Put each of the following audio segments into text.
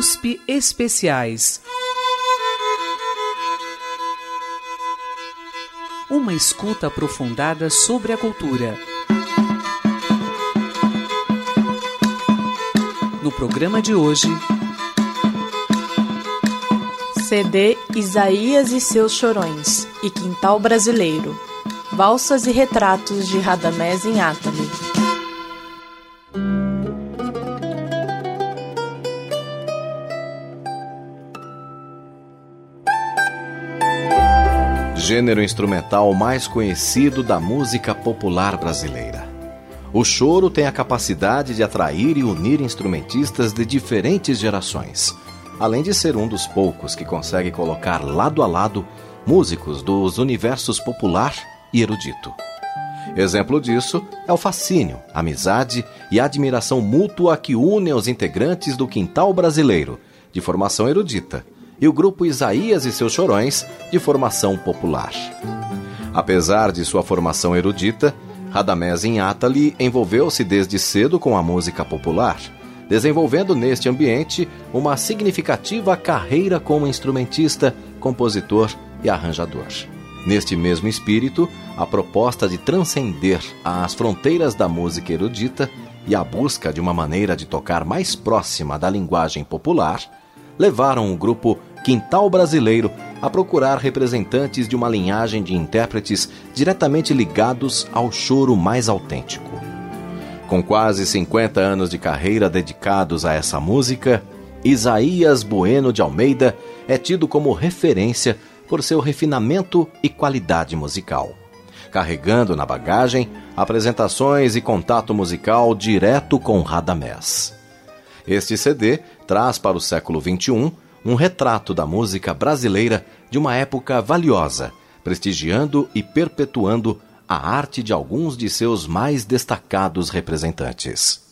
USP Especiais. Uma escuta aprofundada sobre a cultura. No programa de hoje. CD Isaías e seus Chorões e Quintal Brasileiro. Valsas e retratos de Radamés em Atali. Gênero instrumental mais conhecido da música popular brasileira. O choro tem a capacidade de atrair e unir instrumentistas de diferentes gerações, além de ser um dos poucos que consegue colocar lado a lado músicos dos universos popular e erudito. Exemplo disso é o fascínio, amizade e admiração mútua que unem os integrantes do quintal brasileiro, de formação erudita, e o grupo Isaías e seus Chorões, de formação popular. Apesar de sua formação erudita, Radamés Inhatali envolveu-se desde cedo com a música popular, desenvolvendo neste ambiente uma significativa carreira como instrumentista, compositor e arranjador. Neste mesmo espírito, a proposta de transcender as fronteiras da música erudita e a busca de uma maneira de tocar mais próxima da linguagem popular levaram o grupo Quintal Brasileiro a procurar representantes de uma linhagem de intérpretes diretamente ligados ao choro mais autêntico. Com quase 50 anos de carreira dedicados a essa música, Isaías Bueno de Almeida é tido como referência por seu refinamento e qualidade musical, carregando na bagagem apresentações e contato musical direto com Radamés. Este CD traz para o século XXI um retrato da música brasileira de uma época valiosa, prestigiando e perpetuando a arte de alguns de seus mais destacados representantes.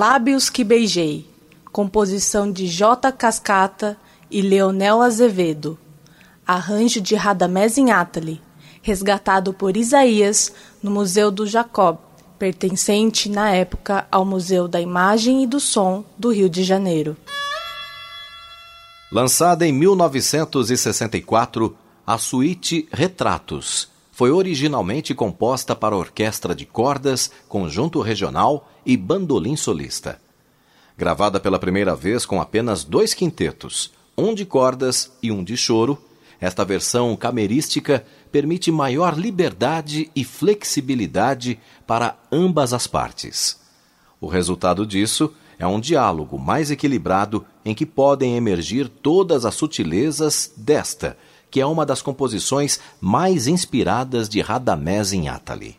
Lábios que Beijei, composição de J. Cascata e Leonel Azevedo, arranjo de Radamés Inátali, resgatado por Isaías no Museu do Jacob, pertencente na época ao Museu da Imagem e do Som do Rio de Janeiro. Lançada em 1964, a suíte Retratos foi originalmente composta para orquestra de cordas, conjunto regional e bandolim solista. Gravada pela primeira vez com apenas dois quintetos, um de cordas e um de choro, esta versão camerística permite maior liberdade e flexibilidade para ambas as partes. O resultado disso é um diálogo mais equilibrado em que podem emergir todas as sutilezas desta que é uma das composições mais inspiradas de Radamés em Atali.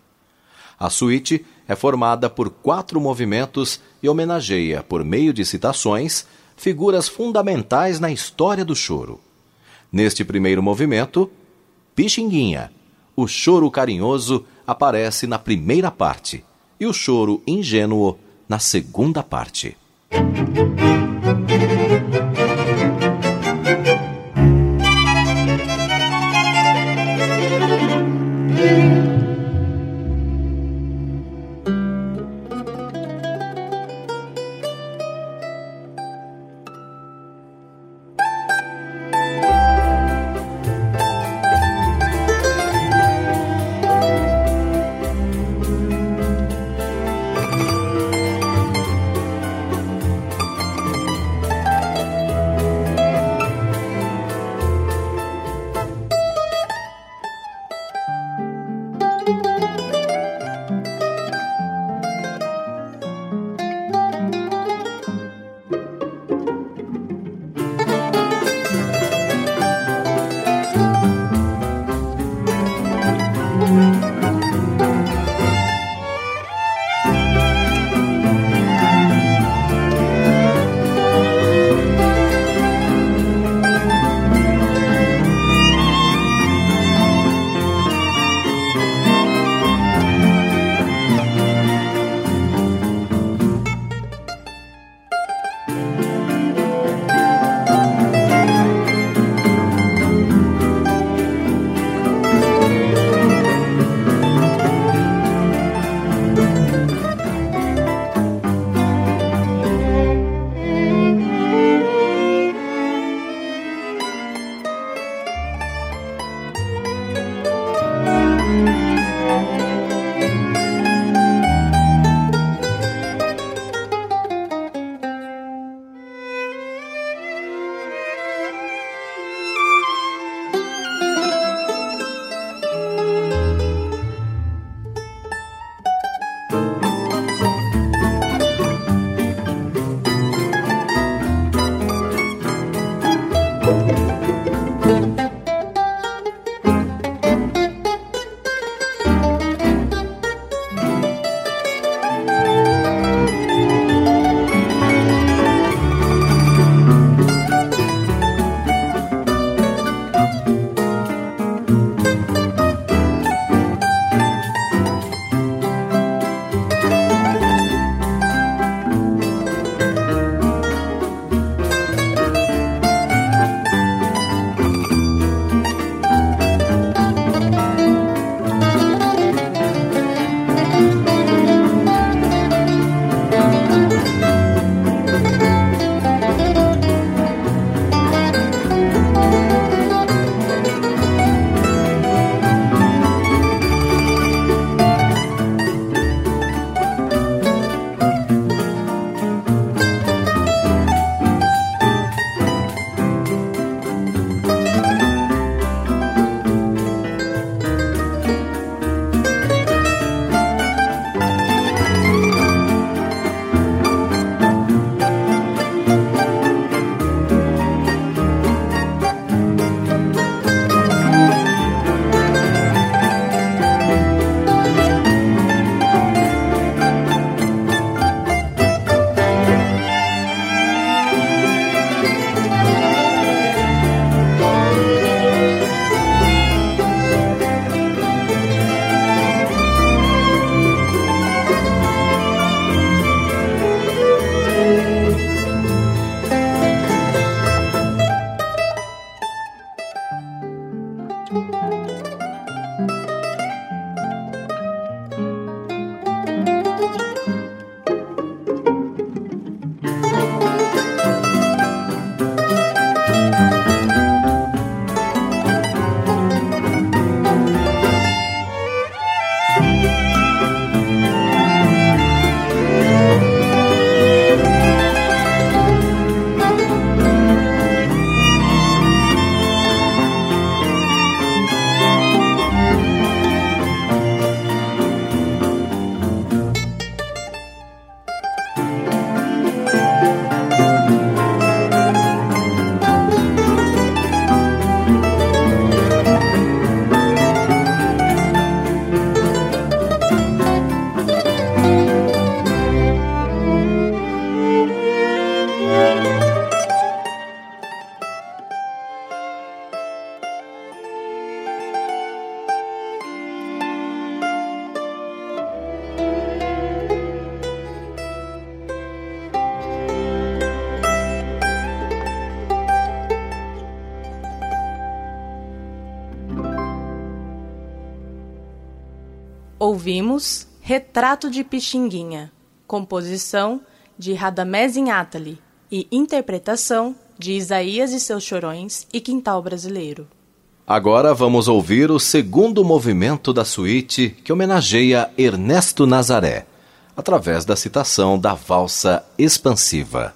A suíte é formada por quatro movimentos e homenageia, por meio de citações, figuras fundamentais na história do choro. Neste primeiro movimento, Pixinguinha, o choro carinhoso, aparece na primeira parte e o choro ingênuo na segunda parte. Retrato de Pixinguinha, composição de Radamés Inátali e interpretação de Isaías e seus Chorões e Quintal Brasileiro. Agora vamos ouvir o segundo movimento da suíte que homenageia Ernesto Nazaré, através da citação da valsa expansiva.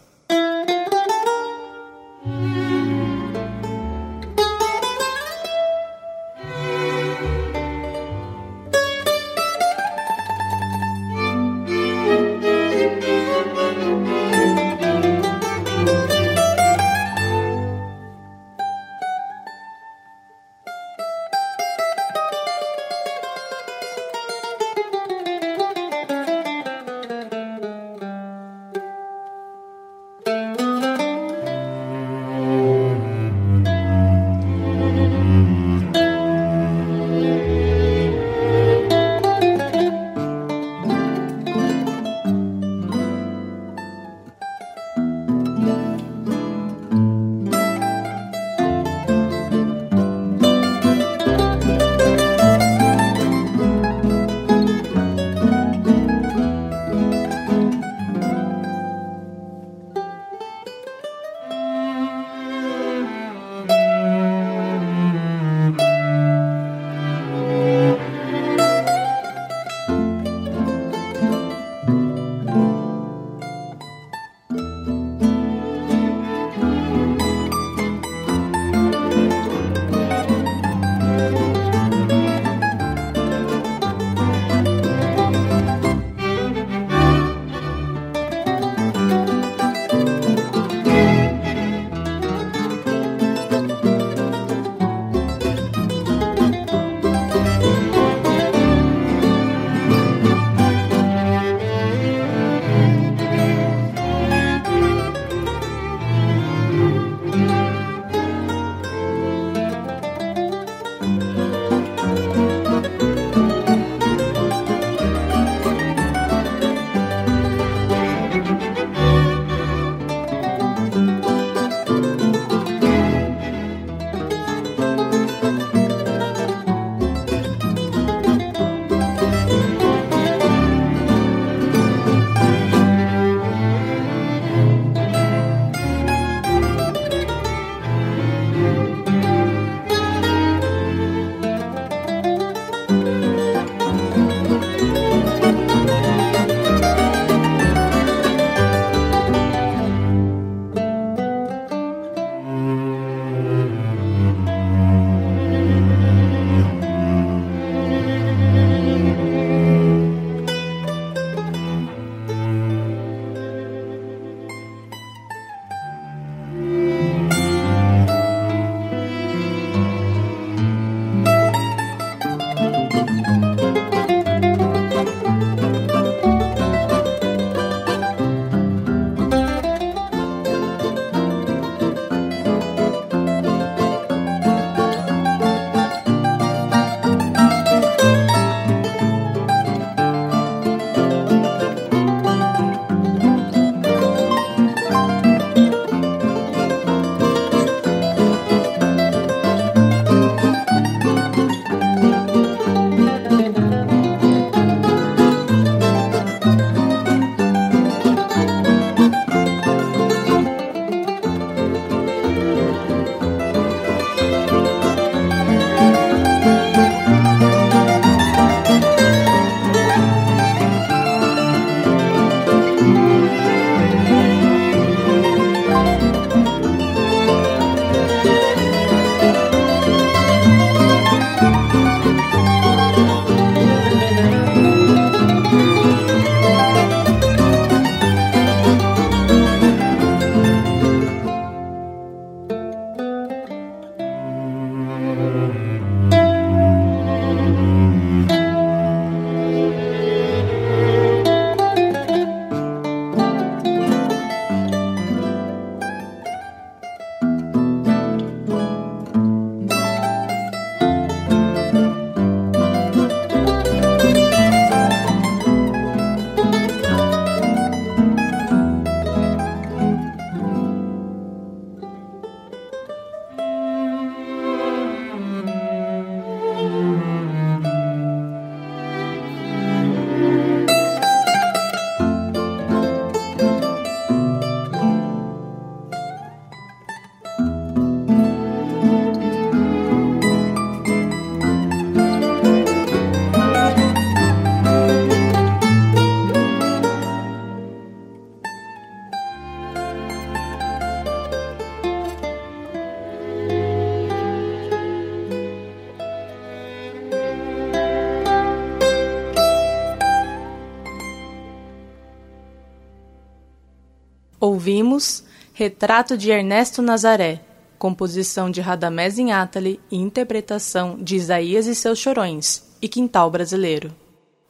Retrato de Ernesto Nazaré, composição de Radamés Inátali e interpretação de Isaías e seus Chorões, e Quintal Brasileiro.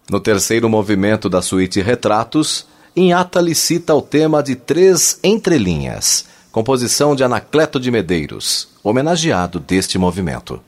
No terceiro movimento da suíte Retratos, Inátali cita o tema de Três Entrelinhas, composição de Anacleto de Medeiros, homenageado deste movimento.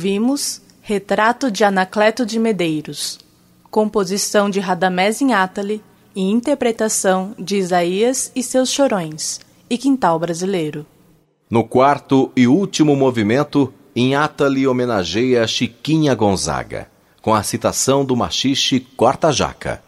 Ouvimos Retrato de Anacleto de Medeiros, composição de Radamés Inátali e interpretação de Isaías e seus Chorões, e Quintal Brasileiro. No quarto e último movimento, Inátali homenageia Chiquinha Gonzaga, com a citação do machixe Corta Jaca.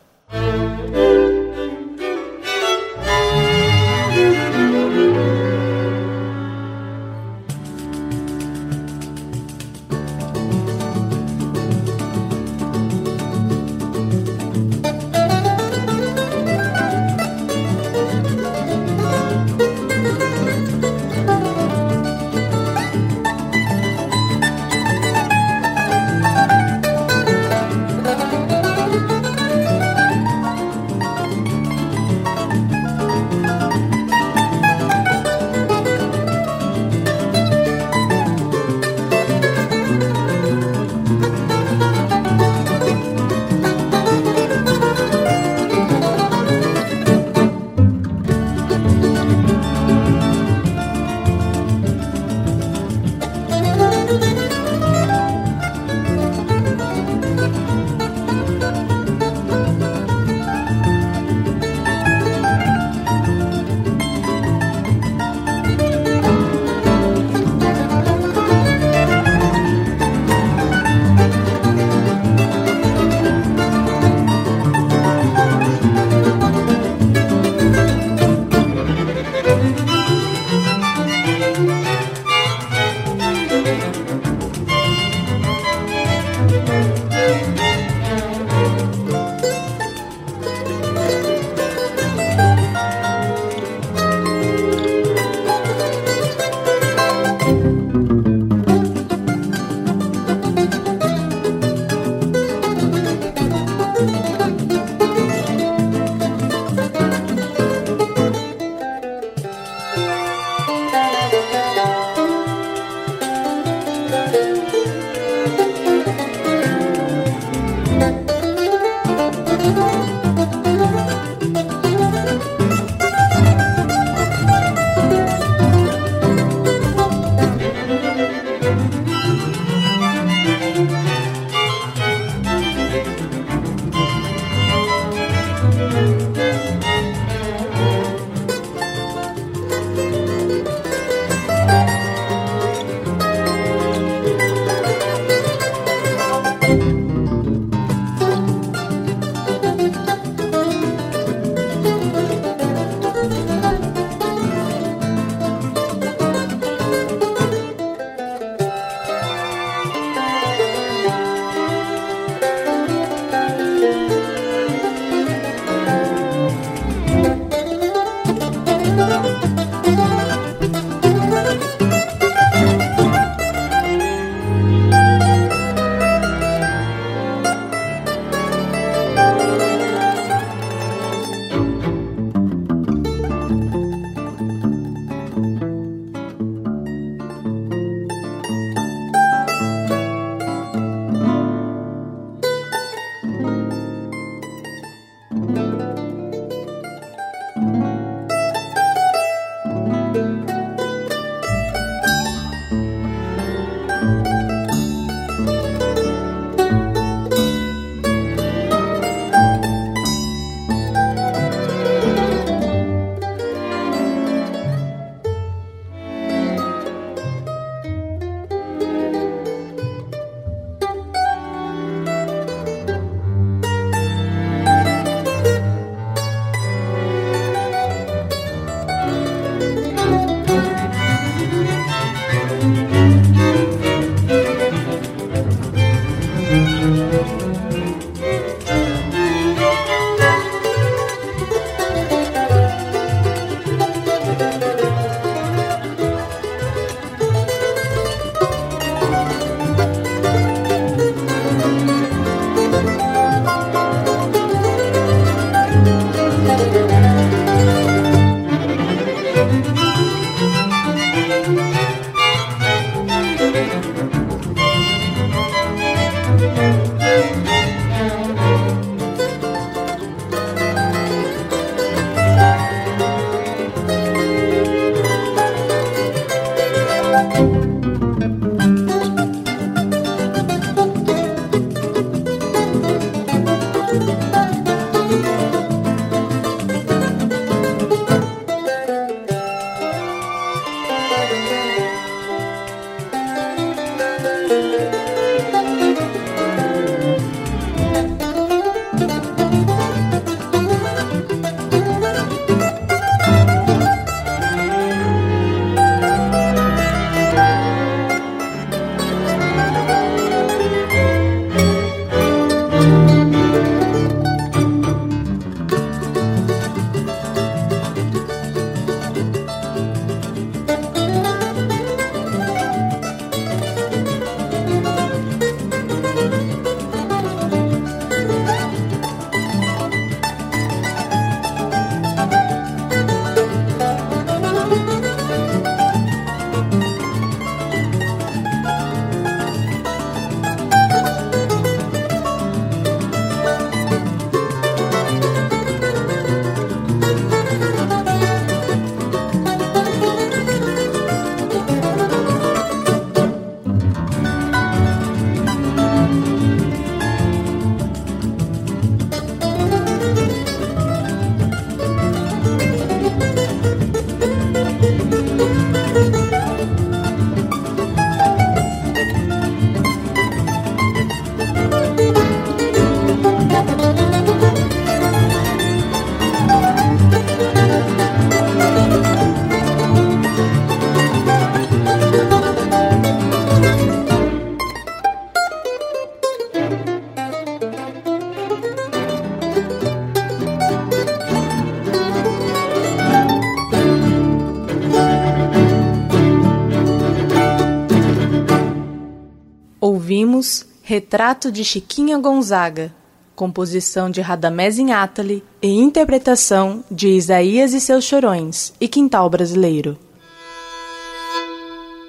Retrato de Chiquinha Gonzaga, composição de Radamés Inátali e interpretação de Isaías e seus Chorões e Quintal Brasileiro.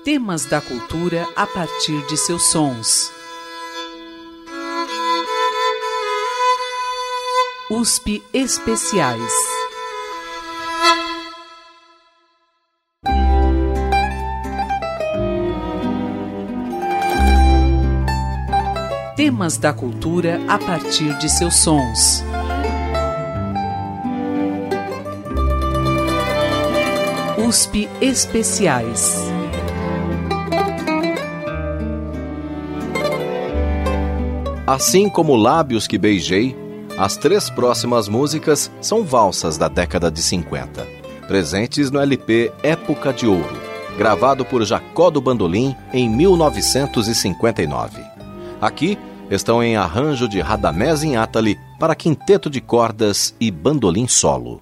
Temas da cultura a partir de seus sons. USP Especiais. Temas da cultura a partir de seus sons. USP Especiais. Assim como Lábios que Beijei, as três próximas músicas são valsas da década de 50, presentes no LP Época de Ouro, gravado por Jacó do Bandolim em 1959. Aqui estão em arranjo de Radamés Inátali para quinteto de cordas e bandolim solo.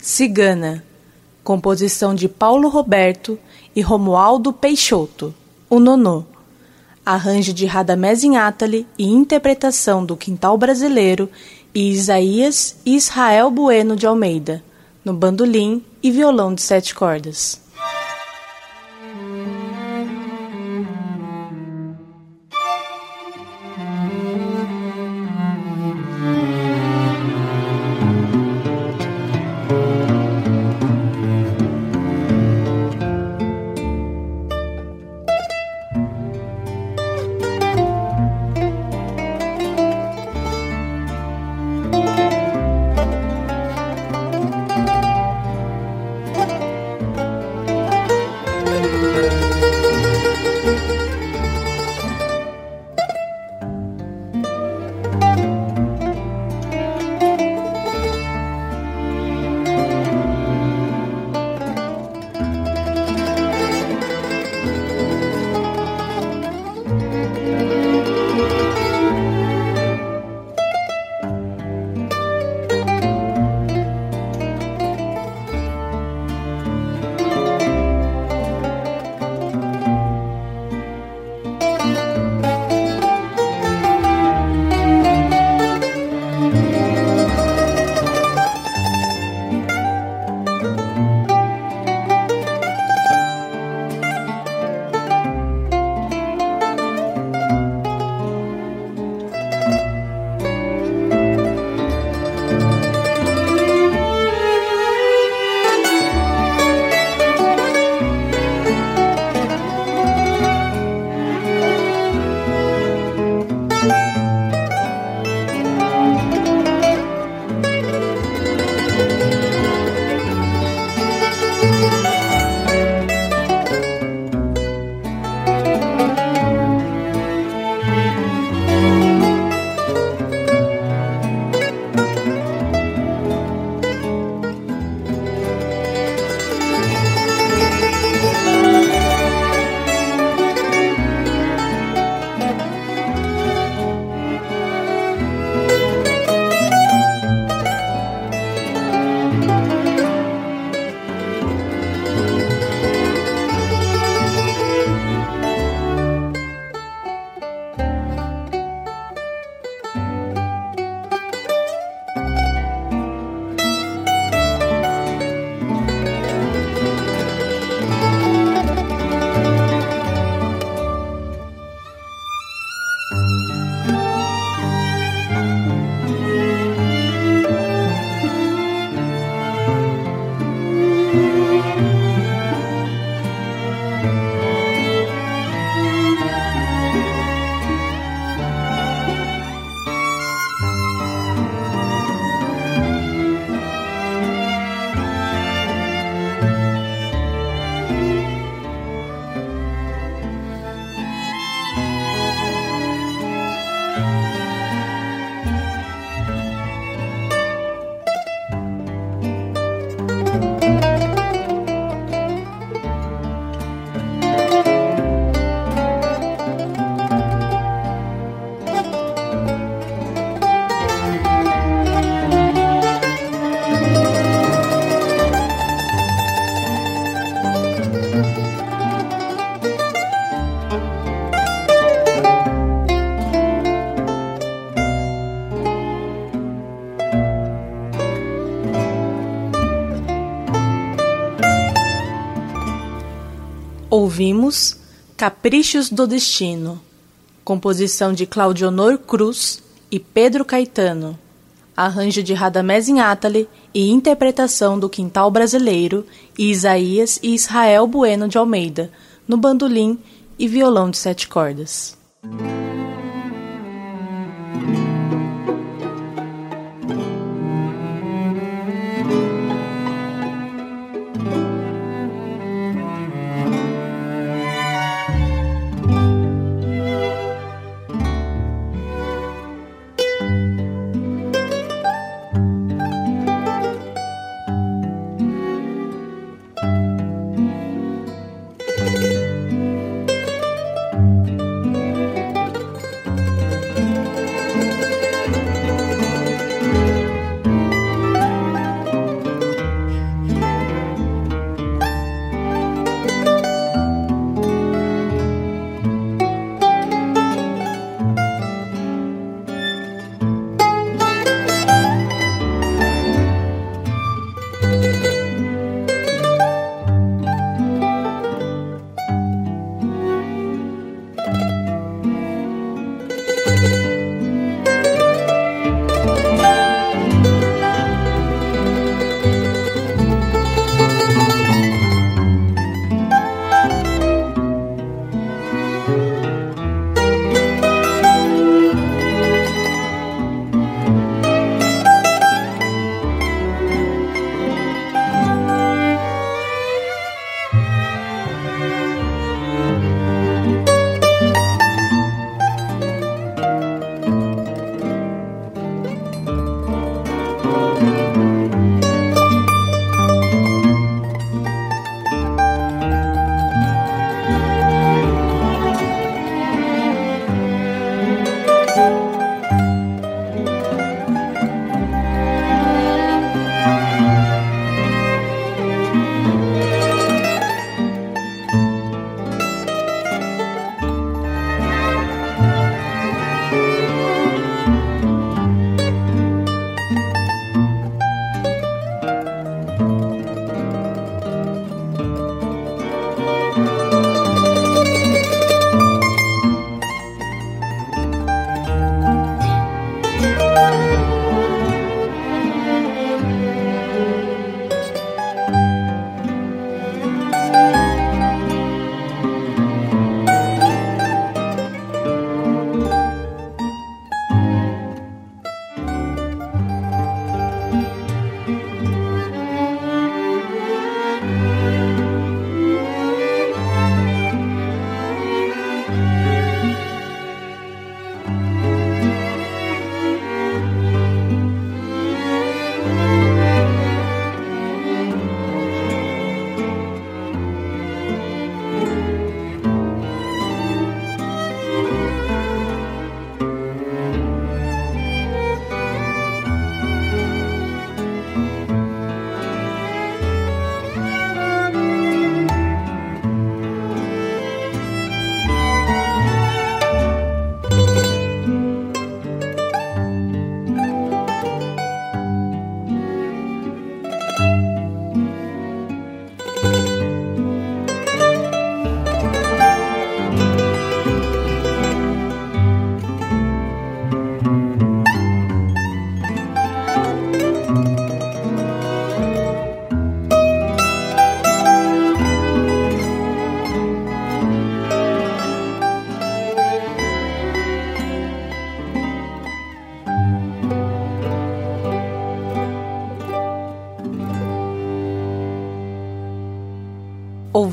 Cigana, composição de Paulo Roberto e Romualdo Peixoto, o Nonô. Arranjo de Radamés Inátali e interpretação do Quintal Brasileiro e Isaías e Israel Bueno de Almeida, no bandolim e violão de sete cordas. Ouvimos Caprichos do Destino, composição de Claudionor Cruz e Pedro Caetano, arranjo de Radamés Inátali e interpretação do Quintal Brasileiro e Isaías e Israel Bueno de Almeida, no bandolim e violão de sete cordas.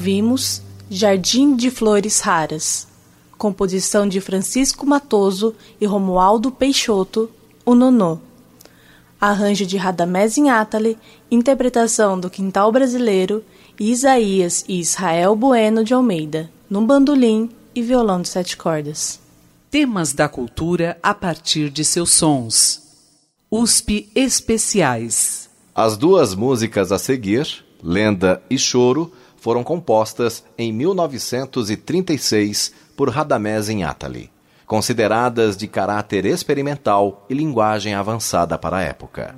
Ouvimos Jardim de Flores Raras, composição de Francisco Matoso e Romualdo Peixoto, o Nonô. Arranjo de Radamés Inátali, interpretação do Quintal Brasileiro, Isaías e Israel Bueno de Almeida, num bandolim e violão de sete cordas. Temas da cultura a partir de seus sons. USP Especiais. As duas músicas a seguir, Lenda e Choro, foram compostas em 1936 por Radamés Inátali, consideradas de caráter experimental e linguagem avançada para a época.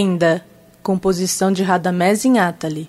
Lenda, composição de Radamés Inátali.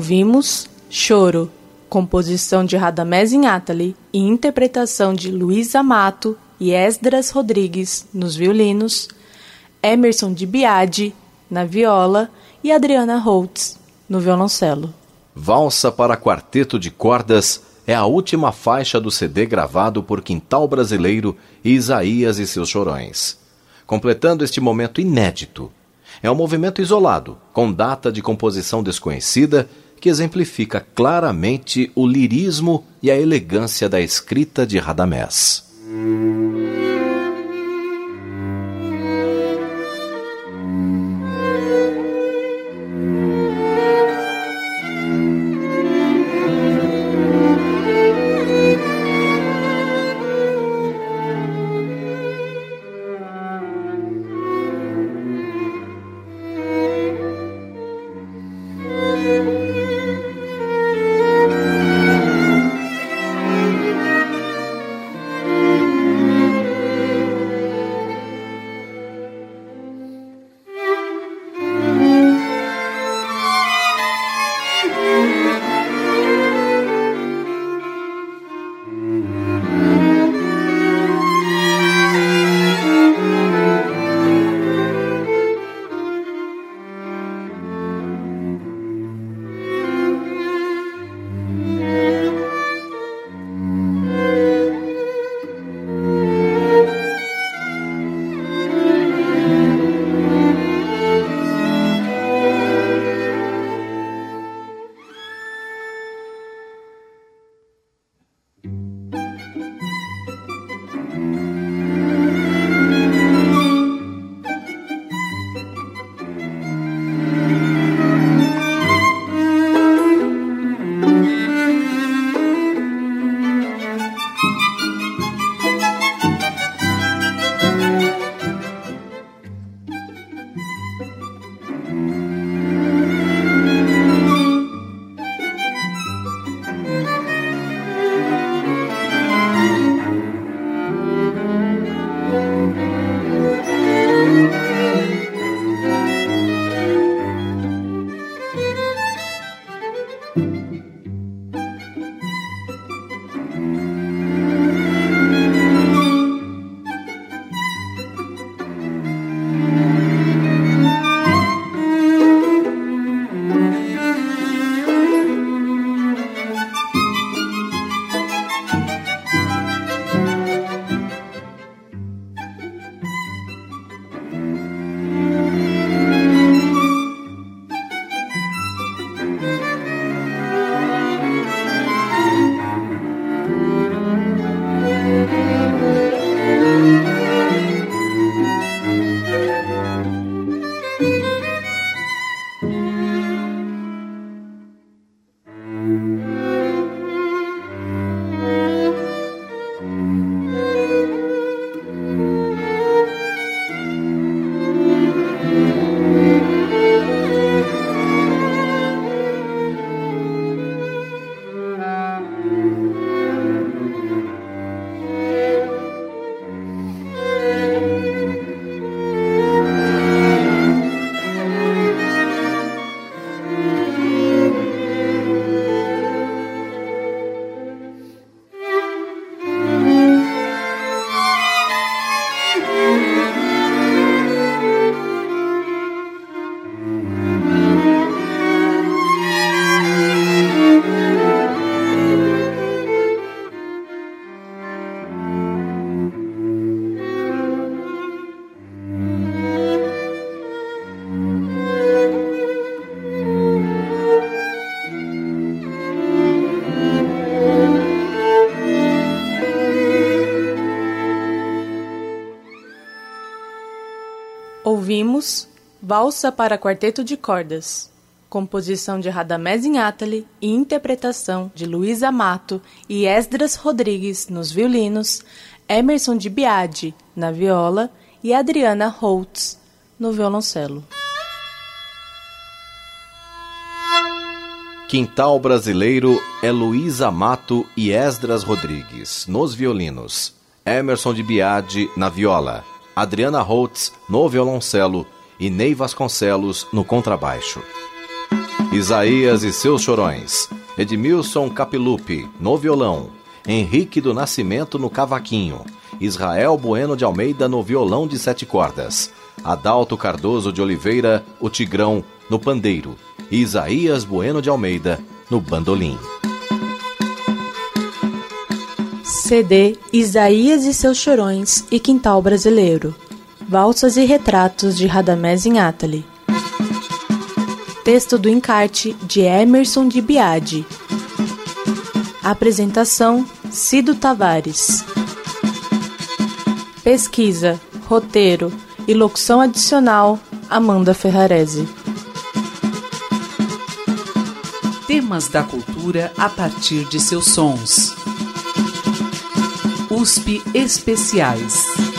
Ouvimos Choro, composição de Radamés Inátali e interpretação de Luiz Amato e Esdras Rodrigues nos violinos, Emerson de Biadi na viola e Adriana Holtz no violoncelo. Valsa para quarteto de cordas é a última faixa do CD gravado por Quintal Brasileiro e Isaías e seus chorões. Completando este momento inédito, é um movimento isolado, com data de composição desconhecida, que exemplifica claramente o lirismo e a elegância da escrita de Radamés. Valsa para Quarteto de Cordas, composição de Radamés Inátali e interpretação de Luísa Amato e Esdras Rodrigues nos violinos, Emerson de Biadi na viola e Adriana Holtz no violoncelo. Quintal Brasileiro é Luísa Amato e Esdras Rodrigues nos violinos, Emerson de Biadi na viola. Adriana Holtz no violoncelo e Ney Vasconcelos no contrabaixo. Isaías e seus chorões, Edmilson Capilupi no violão, Henrique do Nascimento no cavaquinho, Israel Bueno de Almeida no violão de sete cordas, Adalto Cardoso de Oliveira, o Tigrão, no pandeiro, e Isaías Bueno de Almeida no bandolim. CD Isaías e seus Chorões e Quintal Brasileiro. Valsas e Retratos de Radamés Inátali. Texto do encarte de Emerson de Biadi. Apresentação Cido Tavares. Pesquisa, roteiro e locução adicional Amanda Ferrarese. Temas da cultura a partir de seus sons. USP Especiais.